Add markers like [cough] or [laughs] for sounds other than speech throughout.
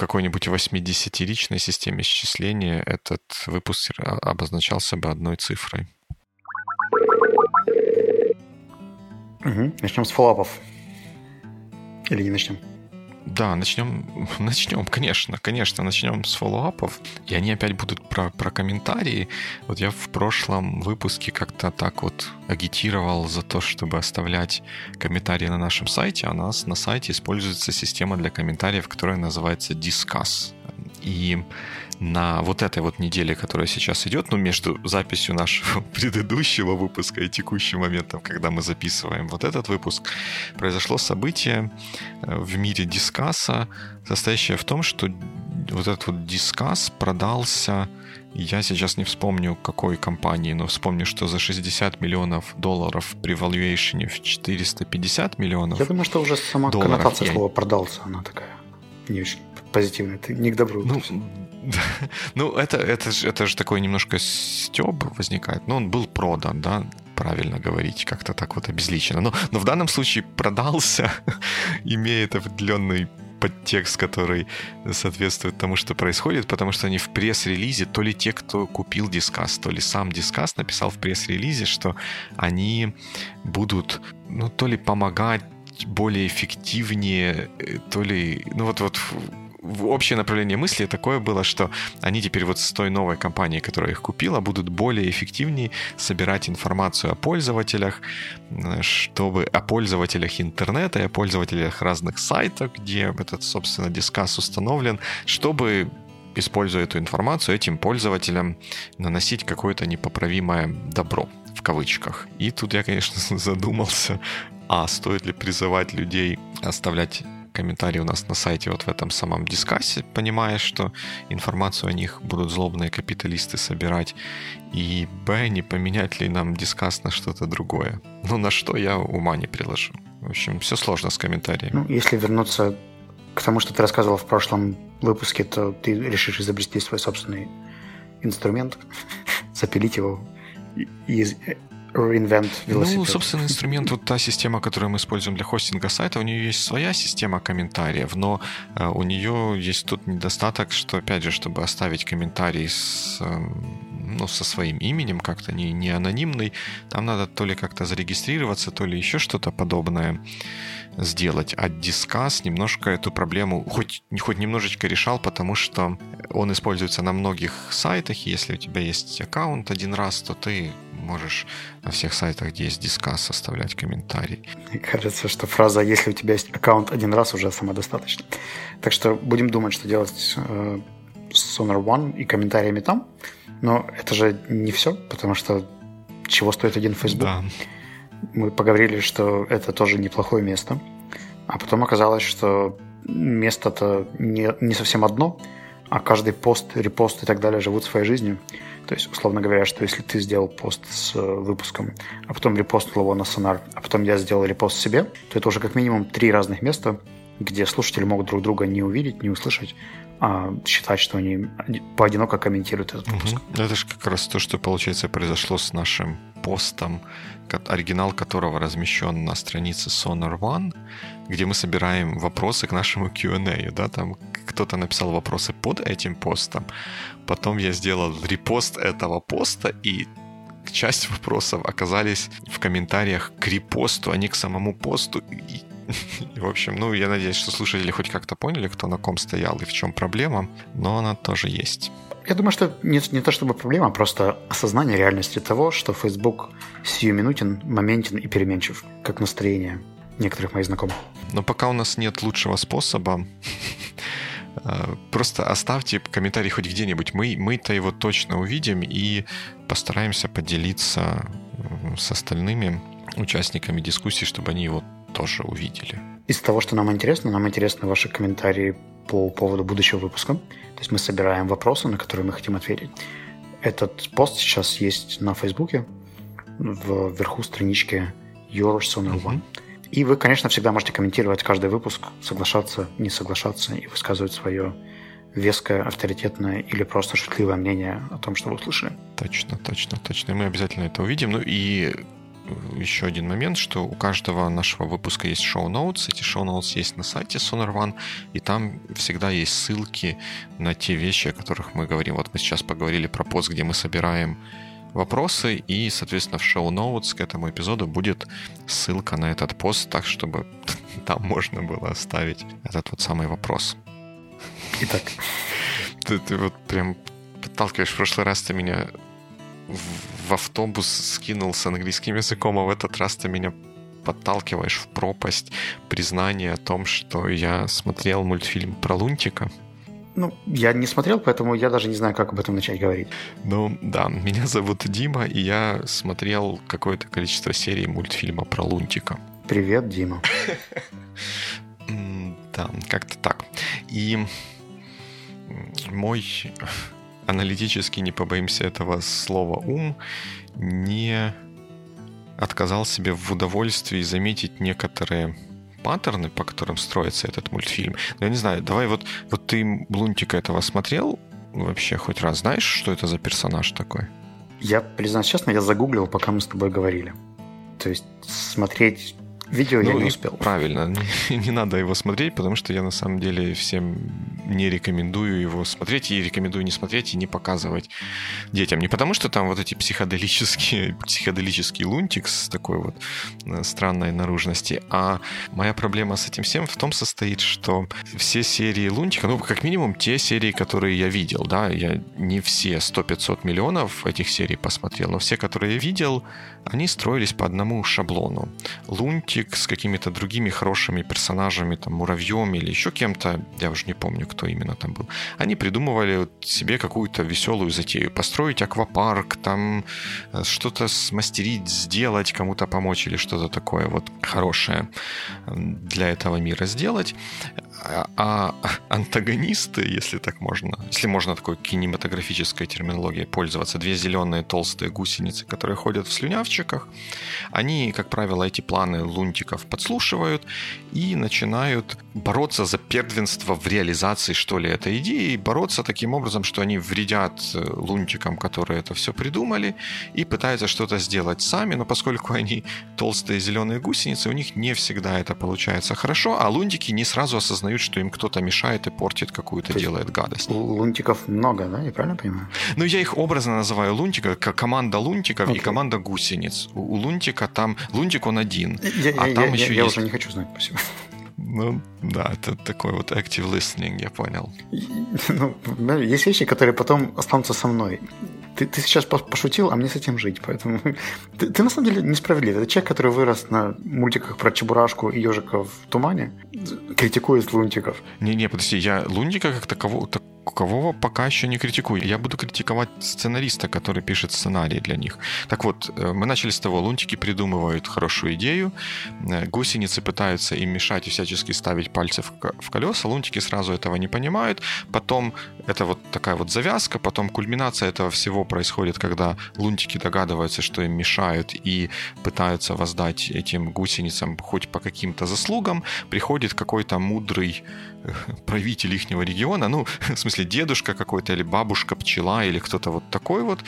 какой-нибудь 80-ричной системе счисления этот выпуск обозначался бы одной цифрой. Угу. Начнем с фоллапов. Или не начнем? Да, начнем, [laughs] начнем, конечно, конечно, начнем с фоллоуапов. И они опять будут про, про комментарии. Вот я в прошлом выпуске как-то так вот агитировал за то, чтобы оставлять комментарии на нашем сайте. А у нас на сайте используется система для комментариев, которая называется Discuss. И на вот этой вот неделе, которая сейчас идет, ну, между записью нашего [laughs] предыдущего выпуска и текущим моментом, когда мы записываем вот этот выпуск, произошло событие э, в мире дискаса, состоящее в том, что вот этот вот дискас продался я сейчас не вспомню, какой компании, но вспомню, что за 60 миллионов долларов при valuation в 450 миллионов Я думаю, что уже сама долларов коннотация я... слова «продался», она такая не очень позитивная. Ты не к добру. Ну, [laughs] ну, это, это, же, это же такой немножко стеб возникает. Но он был продан, да, правильно говорить, как-то так вот обезличено. Но, но в данном случае продался, [laughs] имеет определенный подтекст, который соответствует тому, что происходит, потому что они в пресс-релизе, то ли те, кто купил дискас, то ли сам дискас написал в пресс-релизе, что они будут, ну, то ли помогать более эффективнее, э, то ли, ну вот, вот общее направление мысли такое было, что они теперь вот с той новой компанией, которая их купила, будут более эффективнее собирать информацию о пользователях, чтобы о пользователях интернета и о пользователях разных сайтов, где этот, собственно, дискас установлен, чтобы используя эту информацию, этим пользователям наносить какое-то непоправимое добро в кавычках. И тут я, конечно, [laughs] задумался, а стоит ли призывать людей оставлять комментарии у нас на сайте вот в этом самом дискассе, понимая, что информацию о них будут злобные капиталисты собирать. И б, не поменять ли нам дискас на что-то другое. Ну, на что я ума не приложу. В общем, все сложно с комментариями. Ну, если вернуться к тому, что ты рассказывал в прошлом выпуске, то ты решишь изобрести свой собственный инструмент, [laughs] запилить его и reinvent велосипед. Ну, собственно, инструмент, вот та система, которую мы используем для хостинга сайта, у нее есть своя система комментариев, но э, у нее есть тут недостаток, что, опять же, чтобы оставить комментарий с, э, ну, со своим именем, как-то не, не анонимный, там надо то ли как-то зарегистрироваться, то ли еще что-то подобное сделать. А Discuss немножко эту проблему хоть, хоть немножечко решал, потому что он используется на многих сайтах, и если у тебя есть аккаунт один раз, то ты можешь на всех сайтах, где есть дискас, оставлять комментарий. Мне кажется, что фраза «если у тебя есть аккаунт один раз» уже самодостаточно. Так что будем думать, что делать э, с Sonar One и комментариями там. Но это же не все, потому что чего стоит один Facebook? Да. Мы поговорили, что это тоже неплохое место. А потом оказалось, что место-то не, не совсем одно, а каждый пост, репост и так далее живут своей жизнью. То есть, условно говоря, что если ты сделал пост с э, выпуском, а потом репостил его на Сонар, а потом я сделал репост себе, то это уже как минимум три разных места, где слушатели могут друг друга не увидеть, не услышать, а считать, что они поодиноко комментируют этот выпуск. Угу. Это же как раз то, что, получается, произошло с нашим постом, оригинал которого размещен на странице Sonar One, где мы собираем вопросы к нашему Q&A. Да? Там кто-то написал вопросы под этим постом, потом я сделал репост этого поста, и часть вопросов оказались в комментариях к репосту, а не к самому посту. [laughs] И, в общем, ну, я надеюсь, что слушатели хоть как-то поняли, кто на ком стоял и в чем проблема, но она тоже есть. Я думаю, что не, не то чтобы проблема, а просто осознание реальности того, что Facebook сиюминутен, моментен и переменчив, как настроение некоторых моих знакомых. Но пока у нас нет лучшего способа, [laughs] просто оставьте комментарий хоть где-нибудь. Мы, мы-то его точно увидим и постараемся поделиться с остальными участниками дискуссии, чтобы они его тоже увидели. Из того, что нам интересно, нам интересны ваши комментарии по поводу будущего выпуска. То есть мы собираем вопросы, на которые мы хотим ответить. Этот пост сейчас есть на Фейсбуке, в верху странички Your Sonar One. И вы, конечно, всегда можете комментировать каждый выпуск, соглашаться, не соглашаться и высказывать свое веское, авторитетное или просто шутливое мнение о том, что вы услышали. Точно, точно, точно. И мы обязательно это увидим. Ну и еще один момент, что у каждого нашего выпуска есть шоу-ноутс. Эти шоу-ноутс есть на сайте Sonar One, и там всегда есть ссылки на те вещи, о которых мы говорим. Вот мы сейчас поговорили про пост, где мы собираем вопросы, и, соответственно, в шоу-ноутс к этому эпизоду будет ссылка на этот пост, так, чтобы [laughs] там можно было оставить этот вот самый вопрос. Итак. [laughs] Ты, ты вот прям подталкиваешь. В прошлый раз ты меня в автобус скинул с английским языком, а в этот раз ты меня подталкиваешь в пропасть признания о том, что я смотрел мультфильм про Лунтика. Ну, я не смотрел, поэтому я даже не знаю, как об этом начать говорить. Ну, да, меня зовут Дима, и я смотрел какое-то количество серий мультфильма про Лунтика. Привет, Дима. Да, как-то так. И мой аналитически, не побоимся этого слова, ум не отказал себе в удовольствии заметить некоторые паттерны, по которым строится этот мультфильм. Но я не знаю, давай вот, вот ты Лунтика этого смотрел вообще хоть раз? Знаешь, что это за персонаж такой? Я, признаюсь честно, я загуглил, пока мы с тобой говорили. То есть смотреть Видео ну, я не успел. Правильно, [laughs] не, не надо его смотреть, потому что я на самом деле всем не рекомендую его смотреть, и рекомендую не смотреть и не показывать детям. Не потому что там вот эти психоделические, [laughs] психоделический лунтик с такой вот э, странной наружности, а моя проблема с этим всем в том состоит, что все серии лунтика, ну, как минимум те серии, которые я видел, да, я не все 100-500 миллионов этих серий посмотрел, но все, которые я видел, они строились по одному шаблону. Лунтик с какими-то другими хорошими персонажами, там, муравьем или еще кем-то, я уже не помню, кто именно там был, они придумывали себе какую-то веселую затею. Построить аквапарк, там э, что-то смастерить, сделать, кому-то помочь или что-то такое вот хорошее для этого мира сделать. А, а антагонисты, если так можно, если можно такой кинематографической терминологией пользоваться, две зеленые толстые гусеницы, которые ходят в слюнявчиках, они, как правило, эти планы лунтиков подслушивают и начинают бороться за первенство в реализации, что ли, этой идеи, бороться таким образом, что они вредят э, лунтикам, которые это все придумали, и пытаются что-то сделать сами, но поскольку они толстые зеленые гусеницы, у них не всегда это получается хорошо, а лунтики не сразу осознают осознают, что им кто-то мешает и портит какую-то, делает гадость. Лунтиков много, да? Я правильно понимаю? Ну, я их образно называю лунтика, как команда лунтиков okay. и команда гусениц. У, у лунтика там... Лунтик он один, я, а я, там я, еще я, есть... Я уже не хочу знать, спасибо. Ну, да, это такой вот active listening, я понял. Ну, есть вещи, которые потом останутся со мной ты, ты сейчас пошутил, а мне с этим жить. Поэтому [laughs] ты, ты на самом деле несправедлив. Это человек, который вырос на мультиках про Чебурашку и ежика в тумане, критикует лунтиков. Не-не, подожди, я лунтика как такового, так, кого пока еще не критикую. Я буду критиковать сценариста, который пишет сценарий для них. Так вот, э, мы начали с того, лунтики придумывают хорошую идею, э, гусеницы пытаются им мешать и всячески ставить пальцы в колеса, лунтики сразу этого не понимают, потом это вот такая вот завязка, потом кульминация этого всего происходит, когда лунтики догадываются, что им мешают и пытаются воздать этим гусеницам хоть по каким-то заслугам, приходит какой-то мудрый [laughs] правитель ихнего региона, ну, [laughs] в смысле, дедушка какой-то, или бабушка пчела, или кто-то вот такой вот,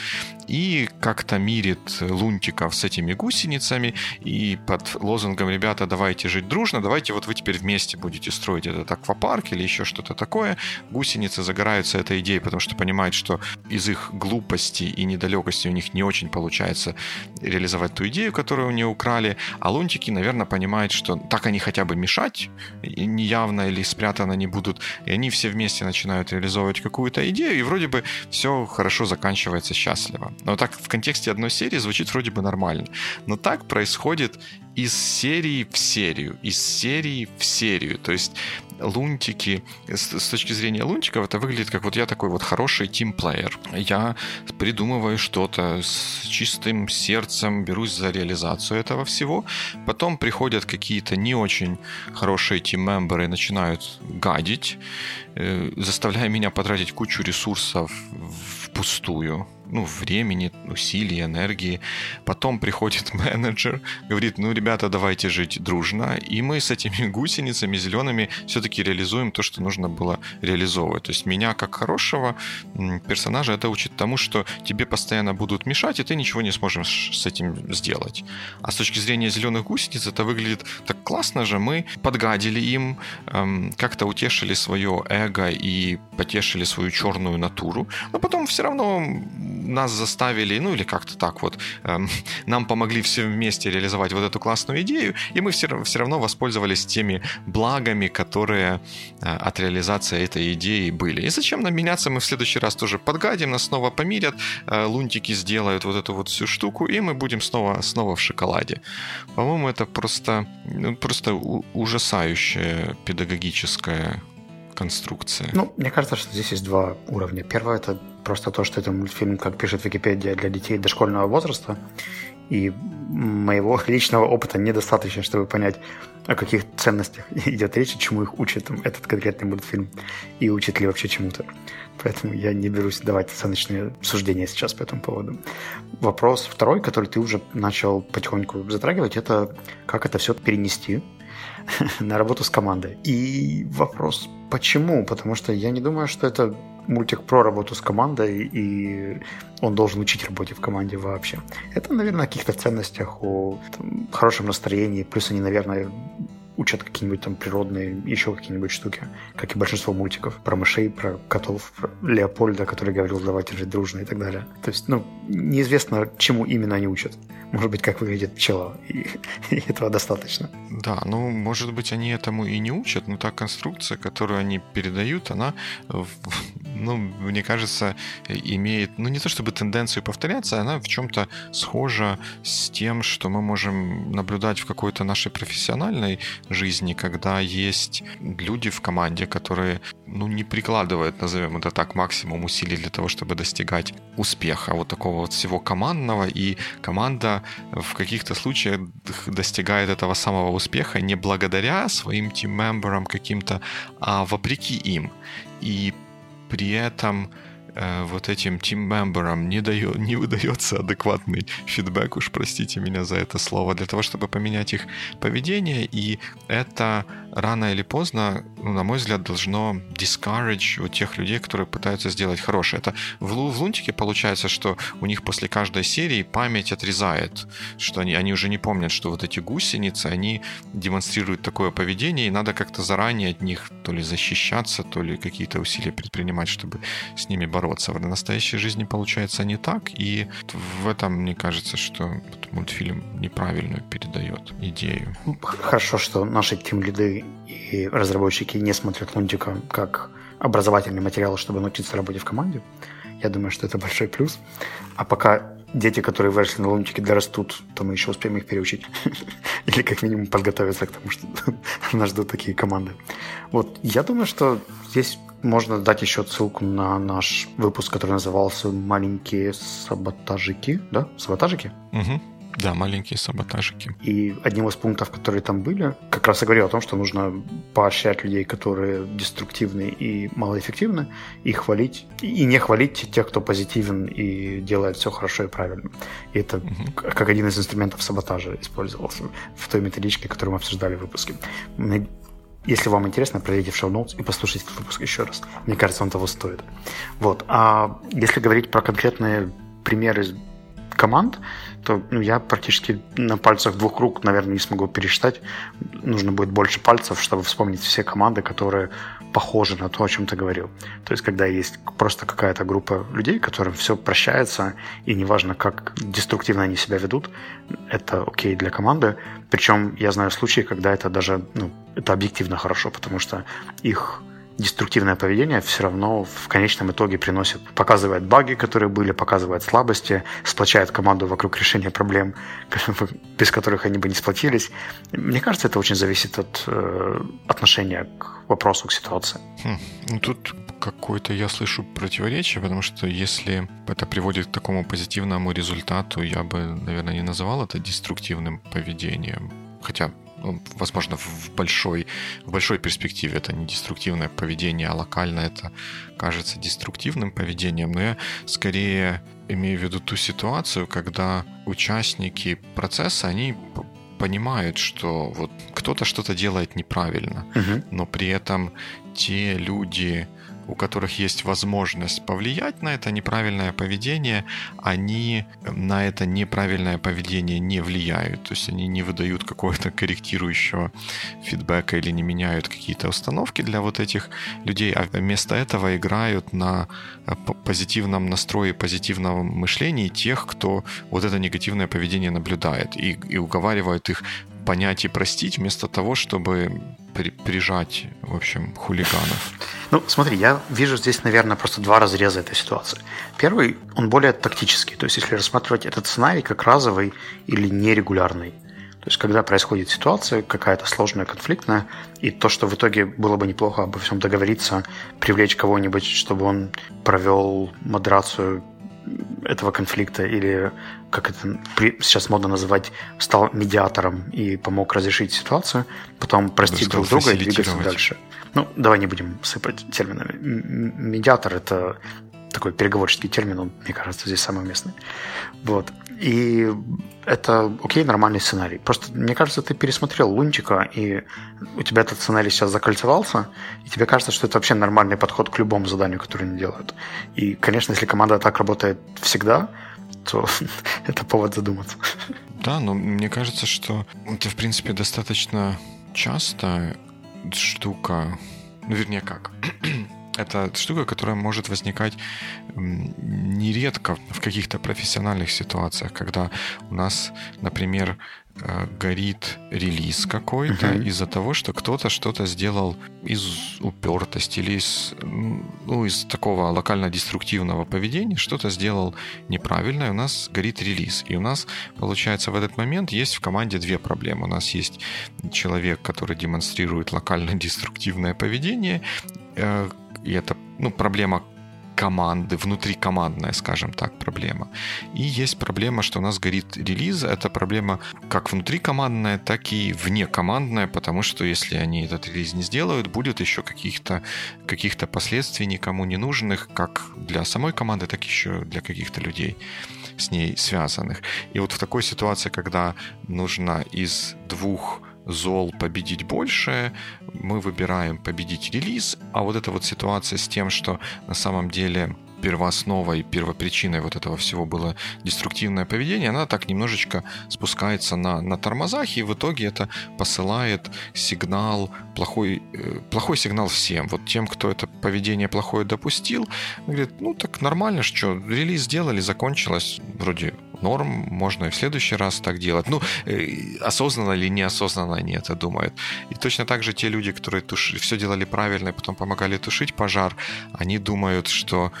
и как-то мирит лунтиков с этими гусеницами, и под лозунгом «Ребята, давайте жить дружно, давайте вот вы теперь вместе будете строить этот аквапарк или еще что-то такое», гусеницы загораются этой идеей, потому что понимают, что из их глупости и недалекости у них не очень получается реализовать ту идею, которую у нее украли, а лунтики, наверное, понимают, что так они хотя бы мешать неявно или спрятать спрятаны они будут, и они все вместе начинают реализовывать какую-то идею, и вроде бы все хорошо заканчивается счастливо. Но так в контексте одной серии звучит вроде бы нормально. Но так происходит из серии в серию, из серии в серию. То есть лунтики, с, точки зрения лунтиков, это выглядит как вот я такой вот хороший тимплеер. Я придумываю что-то с чистым сердцем, берусь за реализацию этого всего. Потом приходят какие-то не очень хорошие тим-мемберы начинают гадить, э, заставляя меня потратить кучу ресурсов впустую ну, времени, усилий, энергии. Потом приходит [laughs] менеджер, говорит, ну, ребята, давайте жить дружно. И мы с этими [laughs] гусеницами зелеными все-таки реализуем то, что нужно было реализовывать. То есть меня, как хорошего персонажа, это учит тому, что тебе постоянно будут мешать, и ты ничего не сможешь с этим сделать. А с точки зрения зеленых гусениц это выглядит так классно же. Мы подгадили им, эм, как-то утешили свое эго и потешили свою черную натуру, но потом все равно нас заставили, ну или как-то так вот, эм, [laughs] нам помогли все вместе реализовать вот эту классную идею, и мы все, все равно воспользовались теми благами, которые э, от реализации этой идеи были. И зачем нам меняться? Мы в следующий раз тоже подгадим, нас снова помирят, э, лунтики сделают вот эту вот всю штуку, и мы будем снова, снова в шоколаде. По-моему, это просто, ну, просто ужасающая педагогическая конструкция. Ну, мне кажется, что здесь есть два уровня. Первое это просто то, что это мультфильм, как пишет Википедия, для детей дошкольного возраста. И моего [laughs] личного опыта недостаточно, чтобы понять, о каких ценностях [laughs] идет речь и чему их учит этот конкретный мультфильм. И учит ли вообще чему-то. Поэтому я не берусь давать оценочные суждения сейчас по этому поводу. Вопрос второй, который ты уже начал потихоньку затрагивать, это как это все перенести [laughs] на работу с командой. И вопрос, почему? Потому что я не думаю, что это мультик про работу с командой, и он должен учить работе в команде вообще. Это, наверное, о каких-то ценностях, о там, хорошем настроении, плюс они, наверное, учат какие-нибудь там природные, еще какие-нибудь штуки, как и большинство мультиков. Про мышей, про котов, про Леопольда, который говорил «давайте жить дружно» и так далее. То есть, ну, неизвестно, чему именно они учат. Может быть, как выглядит пчела, и, [laughs] и этого достаточно. Да, ну, может быть, они этому и не учат, но та конструкция, которую они передают, она, ну, мне кажется, имеет, ну, не то чтобы тенденцию повторяться, она в чем-то схожа с тем, что мы можем наблюдать в какой-то нашей профессиональной жизни, когда есть люди в команде, которые ну, не прикладывают, назовем это так, максимум усилий для того, чтобы достигать успеха, вот такого вот всего командного, и команда в каких-то случаях достигает этого самого успеха не благодаря своим тим-мемберам каким-то, а вопреки им. И при этом Э, вот этим тим-мемберам не, дает, не выдается адекватный фидбэк, уж простите меня за это слово, для того, чтобы поменять их поведение, и это рано или поздно, ну, на мой взгляд, должно discourage у тех людей, которые пытаются сделать хорошее. Это в, в Лунтике получается, что у них после каждой серии память отрезает, что они, они уже не помнят, что вот эти гусеницы, они демонстрируют такое поведение, и надо как-то заранее от них то ли защищаться, то ли какие-то усилия предпринимать, чтобы с ними бороться. В настоящей жизни получается не так, и в этом мне кажется, что мультфильм неправильно передает идею. Хорошо, что наши тим-лиды и разработчики не смотрят Лунтика как образовательный материал, чтобы научиться работе в команде. Я думаю, что это большой плюс. А пока дети, которые выросли на лунтике, дорастут, то мы еще успеем их переучить. [laughs] Или как минимум подготовиться к тому, что [laughs] нас ждут такие команды. Вот, я думаю, что здесь можно дать еще ссылку на наш выпуск, который назывался «Маленькие саботажики». Да? Саботажики? Угу. Да, маленькие саботажики. И одним из пунктов, которые там были, как раз и говорил о том, что нужно поощрять людей, которые деструктивны и малоэффективны, и хвалить, и не хвалить тех, кто позитивен и делает все хорошо и правильно. И это угу. как один из инструментов саботажа использовался в той методичке, которую мы обсуждали в выпуске. Если вам интересно, пройдите в шоу-ноутс и послушайте этот выпуск еще раз. Мне кажется, он того стоит. Вот. А если говорить про конкретные примеры команд, то ну, я практически на пальцах двух рук, наверное, не смогу пересчитать. Нужно будет больше пальцев, чтобы вспомнить все команды, которые похожи на то, о чем ты говорил. То есть, когда есть просто какая-то группа людей, которым все прощается, и неважно, как деструктивно они себя ведут, это окей для команды. Причем я знаю случаи, когда это даже, ну, это объективно хорошо, потому что их деструктивное поведение все равно в конечном итоге приносит, показывает баги, которые были, показывает слабости, сплочает команду вокруг решения проблем, [laughs] без которых они бы не сплотились. Мне кажется, это очень зависит от э, отношения к вопросу, к ситуации. Хм. Ну, тут какое-то я слышу противоречие, потому что если это приводит к такому позитивному результату, я бы, наверное, не называл это деструктивным поведением. Хотя возможно, в большой, в большой перспективе. Это не деструктивное поведение, а локально это кажется деструктивным поведением, но я скорее имею в виду ту ситуацию, когда участники процесса, они понимают, что вот кто-то что-то делает неправильно, угу. но при этом те люди, у которых есть возможность повлиять на это неправильное поведение, они на это неправильное поведение не влияют. То есть они не выдают какого-то корректирующего фидбэка или не меняют какие-то установки для вот этих людей, а вместо этого играют на э, позитивном настрое, позитивном мышлении тех, кто вот это негативное поведение наблюдает и, и уговаривают их понять и простить, вместо того, чтобы при, прижать, в общем, хулиганов. [laughs] Ну, смотри, я вижу здесь, наверное, просто два разреза этой ситуации. Первый, он более тактический, то есть если рассматривать этот сценарий как разовый или нерегулярный. То есть, когда происходит ситуация какая-то сложная, конфликтная, и то, что в итоге было бы неплохо обо всем договориться, привлечь кого-нибудь, чтобы он провел модерацию этого конфликта или как это сейчас модно называть, стал медиатором и помог разрешить ситуацию, потом простить друг друга и двигаться дальше. Ну, давай не будем сыпать терминами. Медиатор – это такой переговорческий термин, он, мне кажется, здесь самый уместный. Вот. И это окей, нормальный сценарий. Просто, мне кажется, ты пересмотрел Лунтика, и у тебя этот сценарий сейчас закольцевался, и тебе кажется, что это вообще нормальный подход к любому заданию, которое они делают. И, конечно, если команда так работает всегда, то [laughs] это повод задуматься. Да, но мне кажется, что это, в принципе, достаточно часто штука, ну, вернее, как, [clears throat] это штука, которая может возникать нередко в каких-то профессиональных ситуациях, когда у нас, например, э, горит релиз какой-то uh-huh. из-за того, что кто-то что-то сделал из упертости или из, ну, из такого локально-деструктивного поведения, что-то сделал неправильно, и у нас горит релиз. И у нас, получается, в этот момент есть в команде две проблемы. У нас есть человек, который демонстрирует локально-деструктивное поведение, э, и это ну, проблема команды, внутрикомандная, скажем так, проблема. И есть проблема, что у нас горит релиз. Это проблема как внутрикомандная, так и внекомандная, потому что если они этот релиз не сделают, будет еще каких-то каких последствий никому не нужных, как для самой команды, так еще для каких-то людей с ней связанных. И вот в такой ситуации, когда нужно из двух зол победить больше, мы выбираем победить релиз, а вот эта вот ситуация с тем, что на самом деле первоосновой, первопричиной вот этого всего было деструктивное поведение, она так немножечко спускается на, на тормозах, и в итоге это посылает сигнал, плохой, э, плохой сигнал всем. Вот тем, кто это поведение плохое допустил, говорит, ну так нормально, что релиз сделали, закончилось, вроде норм, можно и в следующий раз так делать. Ну, э, осознанно или неосознанно они это думают. И точно так же те люди, которые туш... все делали правильно и потом помогали тушить пожар, они думают, что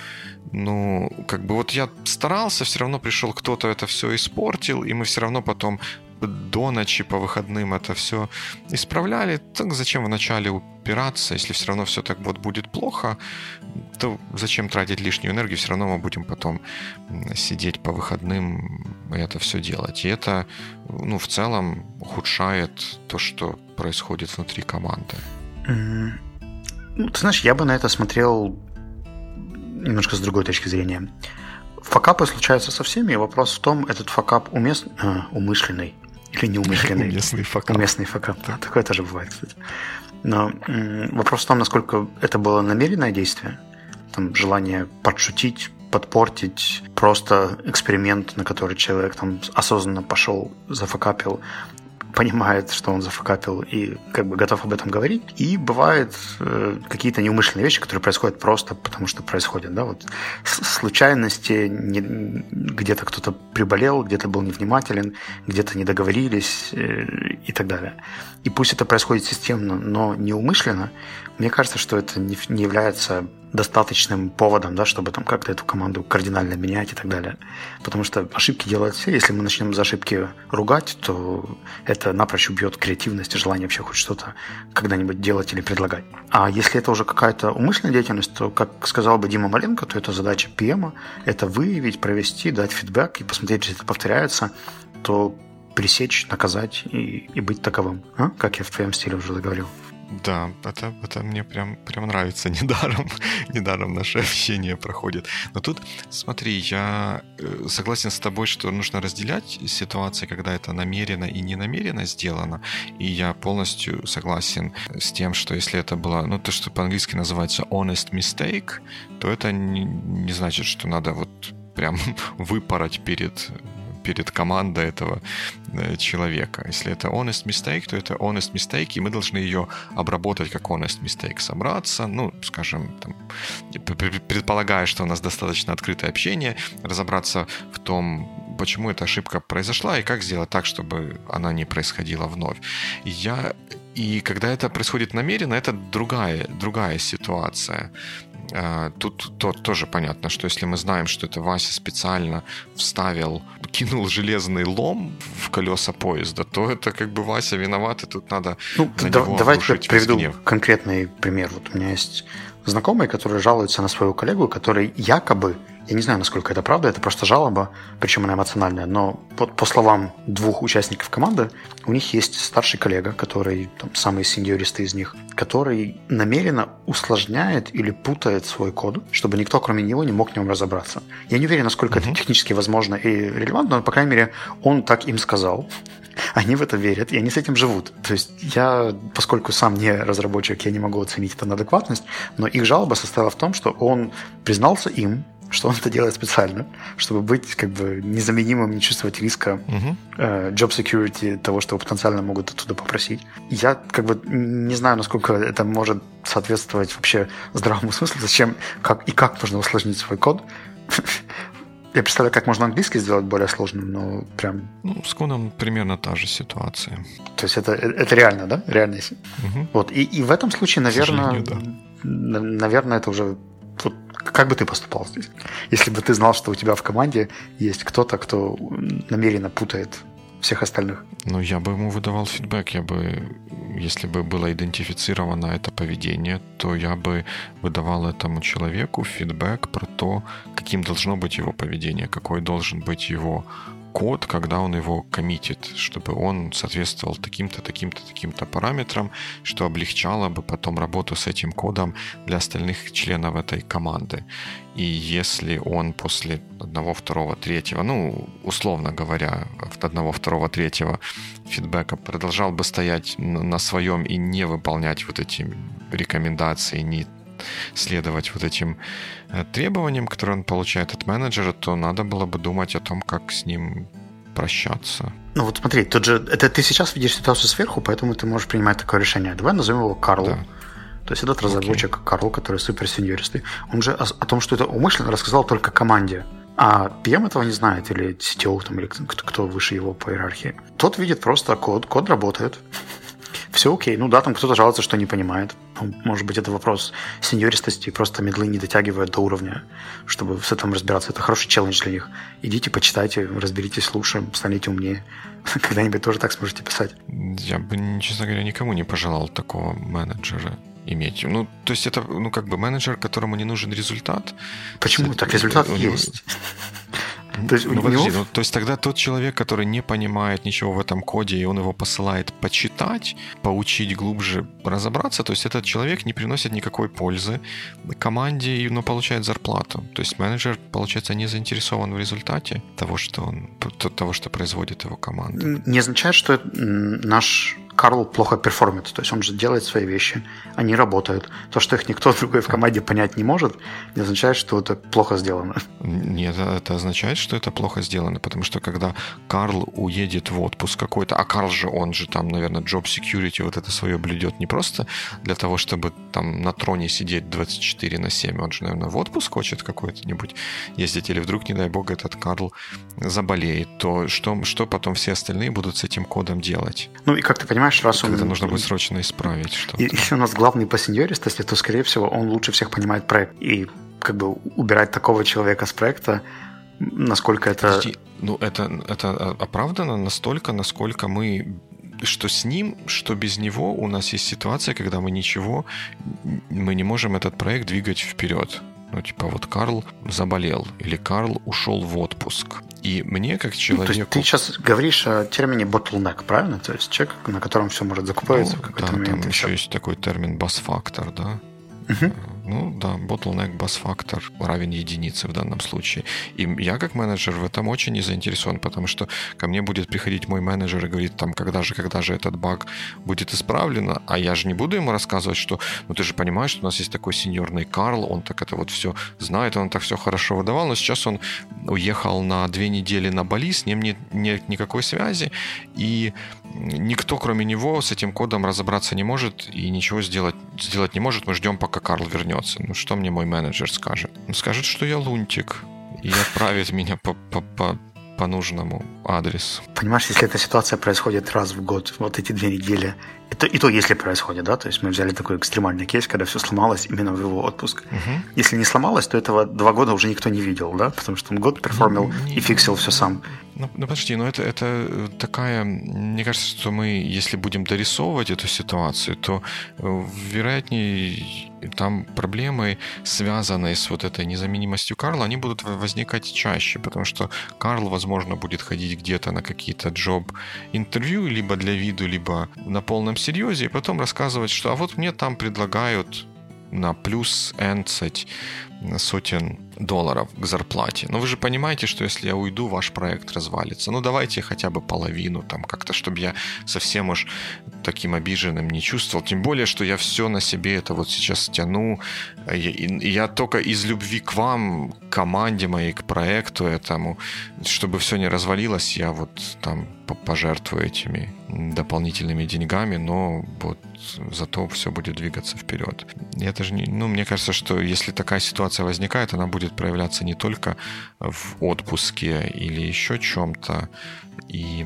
ну, как бы вот я старался, все равно пришел кто-то это все испортил, и мы все равно потом до ночи по выходным это все исправляли, так зачем вначале упираться, если все равно все так вот будет плохо, то зачем тратить лишнюю энергию, все равно мы будем потом сидеть по выходным и это все делать. И это, ну, в целом ухудшает то, что происходит внутри команды. Ну, ты знаешь, я бы на это смотрел немножко с другой точки зрения. Факапы случаются со всеми, и вопрос в том, этот факап умес... а, умышленный или неумышленный. [laughs] Уместный факап. Уместный факап, да. Такое тоже бывает, кстати. Но вопрос в том, насколько это было намеренное действие, там, желание подшутить, подпортить, просто эксперимент, на который человек там осознанно пошел, зафакапил, понимает, что он зафакапил и как бы готов об этом говорить. И бывают э, какие-то неумышленные вещи, которые происходят просто потому, что происходят. Да? Вот случайности, не, где-то кто-то приболел, где-то был невнимателен, где-то не договорились э, и так далее. И пусть это происходит системно, но неумышленно, мне кажется, что это не, не является достаточным поводом, да, чтобы там как-то эту команду кардинально менять и так далее. Потому что ошибки делают все. Если мы начнем за ошибки ругать, то это напрочь убьет креативность и желание вообще хоть что-то когда-нибудь делать или предлагать. А если это уже какая-то умышленная деятельность, то, как сказал бы Дима Маленко, то это задача ПМа, это выявить, провести, дать фидбэк и посмотреть, если это повторяется, то пресечь, наказать и, и быть таковым. А? Как я в твоем стиле уже договорил. Да, это, это мне прям, прям нравится. [laughs] Недаром, недаром наше общение проходит. Но тут, смотри, я э, согласен с тобой, что нужно разделять ситуации, когда это намеренно и ненамеренно сделано. И я полностью согласен с тем, что если это было, ну, то, что по-английски называется honest mistake, то это не, не значит, что надо вот прям [laughs] выпороть перед перед командой этого э, человека. Если это honest mistake, то это honest mistake, и мы должны ее обработать как honest mistake, собраться, ну, скажем, там, предполагая, что у нас достаточно открытое общение, разобраться в том, почему эта ошибка произошла и как сделать так, чтобы она не происходила вновь. я и когда это происходит намеренно, это другая, другая ситуация. А, тут то, тоже понятно, что если мы знаем, что это Вася специально вставил, кинул железный лом в колеса поезда, то это как бы Вася виноват, и тут надо ну, на да, него Давай приведу гнев. конкретный пример. Вот у меня есть знакомый, который жалуется на своего коллегу, который якобы я не знаю, насколько это правда, это просто жалоба, причем она эмоциональная, но по, по словам двух участников команды, у них есть старший коллега, который там, самый сеньористый из них, который намеренно усложняет или путает свой код, чтобы никто, кроме него, не мог в нем разобраться. Я не уверен, насколько mm-hmm. это технически возможно и релевантно, но, по крайней мере, он так им сказал. Они в это верят, и они с этим живут. То есть я, поскольку сам не разработчик, я не могу оценить это на адекватность, но их жалоба состояла в том, что он признался им, что он это делает специально, чтобы быть как бы незаменимым, не чувствовать риска uh-huh. э, job security того, что потенциально могут оттуда попросить. Я как бы не знаю, насколько это может соответствовать вообще здравому смыслу, зачем, как и как можно усложнить свой код. [laughs] Я представляю, как можно английский сделать более сложным, но прям... Ну, с кодом примерно та же ситуация. То есть это, это реально, да? Реально. Угу. Вот. И, и в этом случае, наверное, да. наверное, это уже вот как бы ты поступал здесь? Если бы ты знал, что у тебя в команде есть кто-то, кто намеренно путает всех остальных. Ну, я бы ему выдавал фидбэк. Я бы, если бы было идентифицировано это поведение, то я бы выдавал этому человеку фидбэк про то, каким должно быть его поведение, какой должен быть его код, когда он его коммитит, чтобы он соответствовал таким-то, таким-то, таким-то параметрам, что облегчало бы потом работу с этим кодом для остальных членов этой команды. И если он после одного, второго, третьего, ну, условно говоря, от одного, второго, третьего фидбэка продолжал бы стоять на своем и не выполнять вот эти рекомендации, не следовать вот этим требованиям, которые он получает от менеджера, то надо было бы думать о том, как с ним прощаться. Ну вот смотри, тут же это ты сейчас видишь ситуацию сверху, поэтому ты можешь принимать такое решение. Давай назовем его Карл. Да. То есть этот разработчик okay. Карл, который супер сеньористый, он же о, о том, что это умышленно рассказал только команде. А PM этого не знает, или CTO, там, или кто, кто выше его по иерархии. Тот видит просто код, код работает все окей. Ну да, там кто-то жалуется, что не понимает. Ну, может быть, это вопрос сеньористости, просто медлы не дотягивают до уровня, чтобы с этим разбираться. Это хороший челлендж для них. Идите, почитайте, разберитесь лучше, станете умнее. [laughs] Когда-нибудь тоже так сможете писать. Я бы, честно говоря, никому не пожелал такого менеджера иметь. Ну, то есть это, ну, как бы менеджер, которому не нужен результат. Почему? Так результат есть. То есть, ну, подожди, него... ну, то есть тогда тот человек, который не понимает ничего в этом коде, и он его посылает почитать, поучить глубже разобраться, то есть этот человек не приносит никакой пользы команде, но получает зарплату. То есть менеджер, получается, не заинтересован в результате того, что он, того, что производит его команда. Не означает, что наш Карл плохо перформит, то есть он же делает свои вещи, они работают. То, что их никто [laughs] другой в команде понять не может, не означает, что это плохо сделано. Нет, это означает, что это плохо сделано, потому что когда Карл уедет в отпуск какой-то, а Карл же, он же там, наверное, job security вот это свое блюдет не просто для того, чтобы там на троне сидеть 24 на 7, он же, наверное, в отпуск хочет какой-нибудь ездить, или вдруг, не дай бог, этот Карл заболеет, то что, что потом все остальные будут с этим кодом делать? Ну и как ты понимаешь, понимаешь, раз он... Это нужно будет срочно исправить что-то. Если у нас главный по сеньористости, то, скорее всего, он лучше всех понимает проект. И как бы убирать такого человека с проекта, насколько это... Подожди, ну это, это оправдано настолько, насколько мы что с ним, что без него у нас есть ситуация, когда мы ничего, мы не можем этот проект двигать вперед. Ну, типа вот Карл заболел или Карл ушел в отпуск. И мне как человеку... Ну, то есть ты сейчас говоришь о термине bottleneck, правильно? То есть человек, на котором все может закупаться ну, в какой-то да, момент. там еще все. есть такой термин бас-фактор, да? Угу. Ну да, bottleneck бас фактор равен единице в данном случае. И я как менеджер в этом очень не заинтересован, потому что ко мне будет приходить мой менеджер и говорит, там, когда же, когда же этот баг будет исправлен, а я же не буду ему рассказывать, что, ну ты же понимаешь, что у нас есть такой сеньорный Карл, он так это вот все знает, он так все хорошо выдавал, но сейчас он уехал на две недели на Бали, с ним нет, нет никакой связи, и никто, кроме него, с этим кодом разобраться не может и ничего сделать, сделать не может. Мы ждем, пока Карл вернется. Ну, что мне мой менеджер скажет? Он скажет, что я лунтик и отправит меня по, по, по, по нужному адресу. Понимаешь, если эта ситуация происходит раз в год, вот эти две недели, и то, и то если происходит, да, то есть мы взяли такой экстремальный кейс, когда все сломалось именно в его отпуск. Угу. Если не сломалось, то этого два года уже никто не видел, да, потому что он год перформил не, не, и фиксил все сам. Ну, ну подожди, но это, это такая, мне кажется, что мы, если будем дорисовывать эту ситуацию, то э, вероятнее там проблемы, связанные с вот этой незаменимостью Карла, они будут возникать чаще, потому что Карл, возможно, будет ходить где-то на какие-то джоб-интервью, либо для виду, либо на полном серьезе, и потом рассказывать, что а вот мне там предлагают на плюс 11 сотен долларов к зарплате. Но вы же понимаете, что если я уйду, ваш проект развалится. Ну, давайте хотя бы половину, там, как-то, чтобы я совсем уж таким обиженным не чувствовал. Тем более, что я все на себе это вот сейчас тяну. И я только из любви к вам, команде моей, к проекту этому, чтобы все не развалилось, я вот там пожертвую этими дополнительными деньгами, но вот зато все будет двигаться вперед. Это же не, ну, мне кажется, что если такая ситуация возникает, она будет проявляться не только в отпуске или еще чем-то, и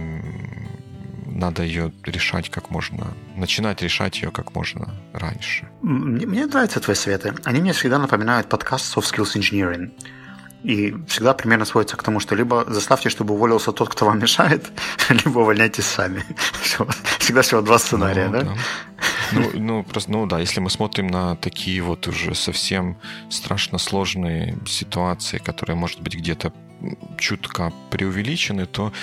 надо ее решать как можно, начинать решать ее как можно раньше. Мне, мне нравятся твои советы. Они мне всегда напоминают подкаст Soft Skills Engineering. И всегда примерно сводится к тому, что либо заставьте, чтобы уволился тот, кто вам мешает, [laughs] либо увольняйтесь сами. [laughs] Всегда всего два сценария, ну, да? да? Ну, ну, просто, ну да, если мы смотрим на такие вот уже совсем страшно сложные ситуации, которые, может быть, где-то чутка преувеличены, то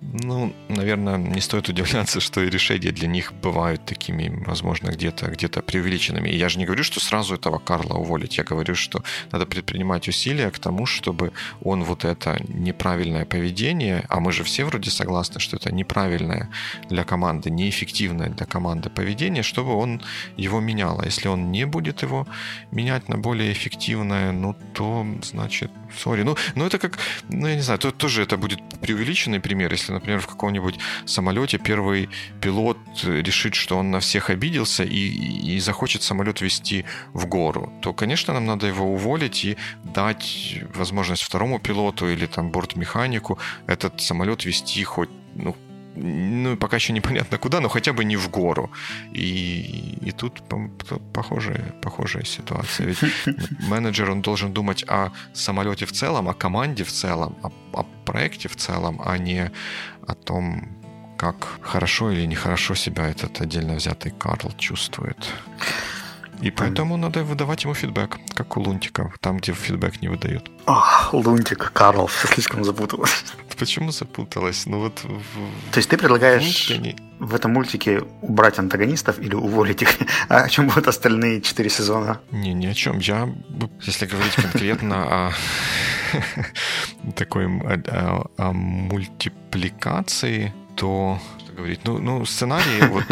ну, наверное, не стоит удивляться, что и решения для них бывают такими, возможно, где-то где преувеличенными. И я же не говорю, что сразу этого Карла уволить. Я говорю, что надо предпринимать усилия к тому, чтобы он вот это неправильное поведение, а мы же все вроде согласны, что это неправильное для команды, неэффективное для команды поведение, чтобы он его менял. А если он не будет его менять на более эффективное, ну, то, значит, сори. Ну, ну это как, ну, я не знаю, то, тоже это будет преувеличенный пример, если например, в каком-нибудь самолете первый пилот решит, что он на всех обиделся и, и захочет самолет вести в гору, то, конечно, нам надо его уволить и дать возможность второму пилоту или там бортмеханику этот самолет вести хоть ну, ну, пока еще непонятно куда, но хотя бы не в гору. И, и тут похожая, похожая ситуация. Ведь менеджер, он должен думать о самолете в целом, о команде в целом, о, о проекте в целом, а не о том, как хорошо или нехорошо себя этот отдельно взятый Карл чувствует. И поэтому надо выдавать ему фидбэк, как у Лунтика, там, где фидбэк не выдают. Ах, Лунтик, Карл, все слишком запуталось. Почему запуталось? Ну вот... То есть ты предлагаешь они... в этом мультике убрать антагонистов или уволить их? [laughs] А о чем будут остальные четыре сезона? Не, ни о чем. Я, если говорить конкретно о [laughs] такой о мультипликации, то говорить. Ну, ну сценарий вот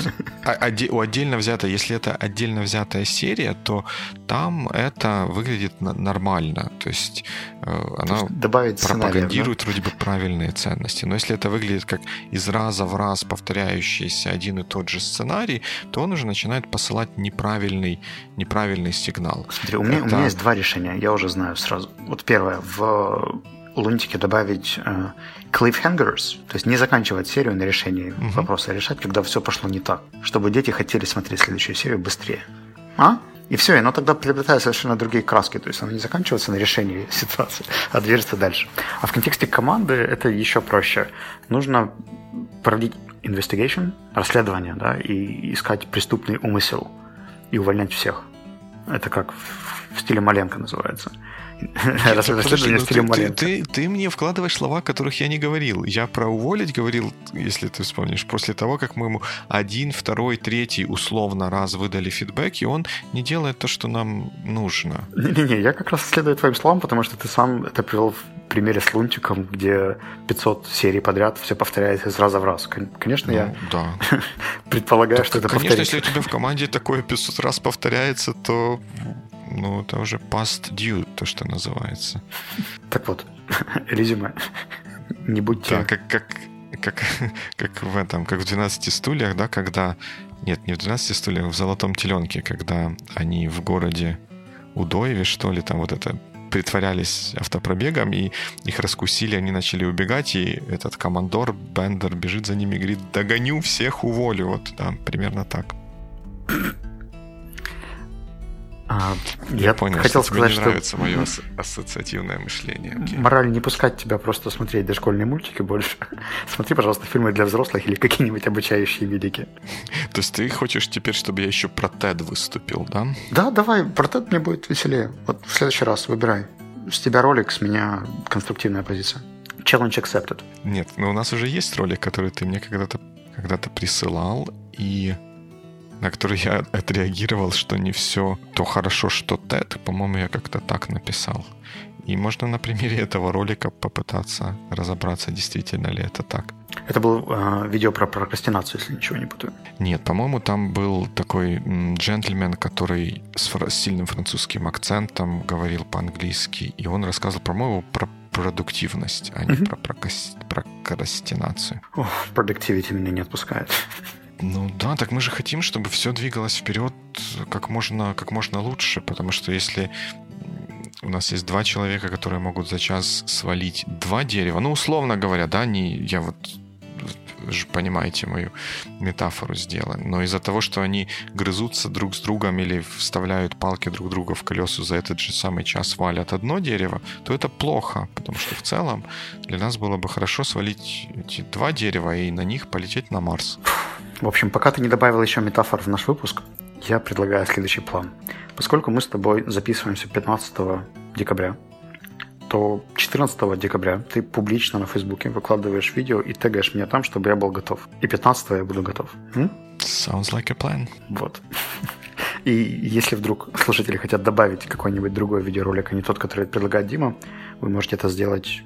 [laughs] у отдельно взятая, если это отдельно взятая серия, то там это выглядит нормально. То есть э, она добавить пропагандирует да? вроде бы правильные ценности. Но если это выглядит как из раза в раз повторяющийся один и тот же сценарий, то он уже начинает посылать неправильный, неправильный сигнал. Смотри, у меня, это... у меня есть два решения, я уже знаю сразу. Вот первое, в Лунтике добавить э, cliffhangers, то есть не заканчивать серию на решении угу. вопроса, а решать, когда все пошло не так, чтобы дети хотели смотреть следующую серию быстрее. А? И все, и оно тогда приобретает совершенно другие краски. То есть оно не заканчивается на решении [laughs] ситуации, а движется дальше. А в контексте команды это еще проще. Нужно проводить investigation, расследование, да, и искать преступный умысел и увольнять всех. Это как в стиле Маленко называется. Расследование в стиле Маленко. Ты мне вкладываешь слова, которых я не говорил. Я про уволить говорил, если ты вспомнишь, после того, как мы ему один, второй, третий условно раз выдали фидбэк, и он не делает то, что нам нужно. Не-не-не, я как раз следую твоим словам, потому что ты сам это привел в примере с Лунтиком, где 500 серий подряд все повторяется из раза в раз. Конечно, ну, я да. [laughs] предполагаю, так, что это Конечно, повторится. если у тебя в команде такое 500 раз повторяется, то ну, это уже past due, то, что называется. Так вот, [laughs] резюме. Не будьте... Да, как, как, как, [laughs] как в этом, как в 12 стульях, да, когда... Нет, не в 12 стульях, в Золотом теленке, когда они в городе Удоеве, что ли, там вот это притворялись автопробегом, и их раскусили, они начали убегать, и этот командор Бендер бежит за ними и говорит, догоню всех, уволю. Вот, да, примерно так. [clears throat] А, я, я понял, хотел что сказать, тебе не нравится мое ас- ассоциативное мышление. Okay. Мораль не пускать тебя просто смотреть дошкольные мультики больше. [laughs] Смотри, пожалуйста, фильмы для взрослых или какие-нибудь обучающие великие. То есть ты хочешь теперь, чтобы я еще про TED выступил, да? Да, давай, про TED мне будет веселее. Вот в следующий раз выбирай. С тебя ролик, с меня конструктивная позиция. Challenge accepted. Нет, но у нас уже есть ролик, который ты мне когда-то когда-то присылал, и на который я отреагировал, что не все то хорошо, что Тед. По-моему, я как-то так написал. И можно на примере этого ролика попытаться разобраться, действительно ли это так. Это был э, видео про прокрастинацию, если ничего не путаю. Нет, по-моему, там был такой джентльмен, который с, фр- с сильным французским акцентом говорил по-английски, и он рассказывал, по-моему, про продуктивность, а не mm-hmm. про прокрастинацию. Ох, продуктивити меня не отпускает. Ну да, так мы же хотим, чтобы все двигалось вперед как можно, как можно лучше, потому что если у нас есть два человека, которые могут за час свалить два дерева, ну, условно говоря, да, не, я вот понимаете мою метафору сделан. Но из-за того, что они грызутся друг с другом или вставляют палки друг друга в колесу за этот же самый час валят одно дерево, то это плохо, потому что в целом для нас было бы хорошо свалить эти два дерева и на них полететь на Марс. В общем, пока ты не добавил еще метафор в наш выпуск, я предлагаю следующий план. Поскольку мы с тобой записываемся 15 декабря, то 14 декабря ты публично на Фейсбуке выкладываешь видео и тегаешь меня там, чтобы я был готов. И 15 я буду готов. М? Sounds like a plan. Вот. [laughs] И если вдруг слушатели хотят добавить какой-нибудь другой видеоролик, а не тот, который предлагает Дима, вы можете это сделать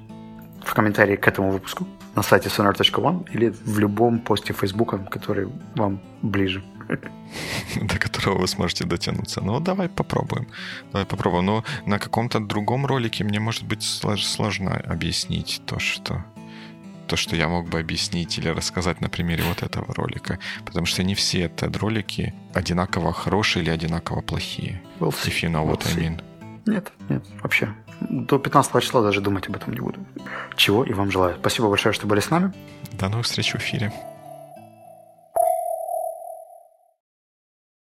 в комментарии к этому выпуску на сайте sonar.one или в любом посте Фейсбука, который вам ближе. До которого вы сможете дотянуться. Ну, давай попробуем. Давай попробуем. Но на каком-то другом ролике мне, может быть, сложно объяснить то, что то, что я мог бы объяснить или рассказать на примере вот этого ролика. Потому что не все TED-ролики одинаково хорошие или одинаково плохие. We'll If you know what we'll I mean. Нет, нет, вообще. До 15 числа даже думать об этом не буду. Чего и вам желаю. Спасибо большое, что были с нами. До новых встреч в эфире.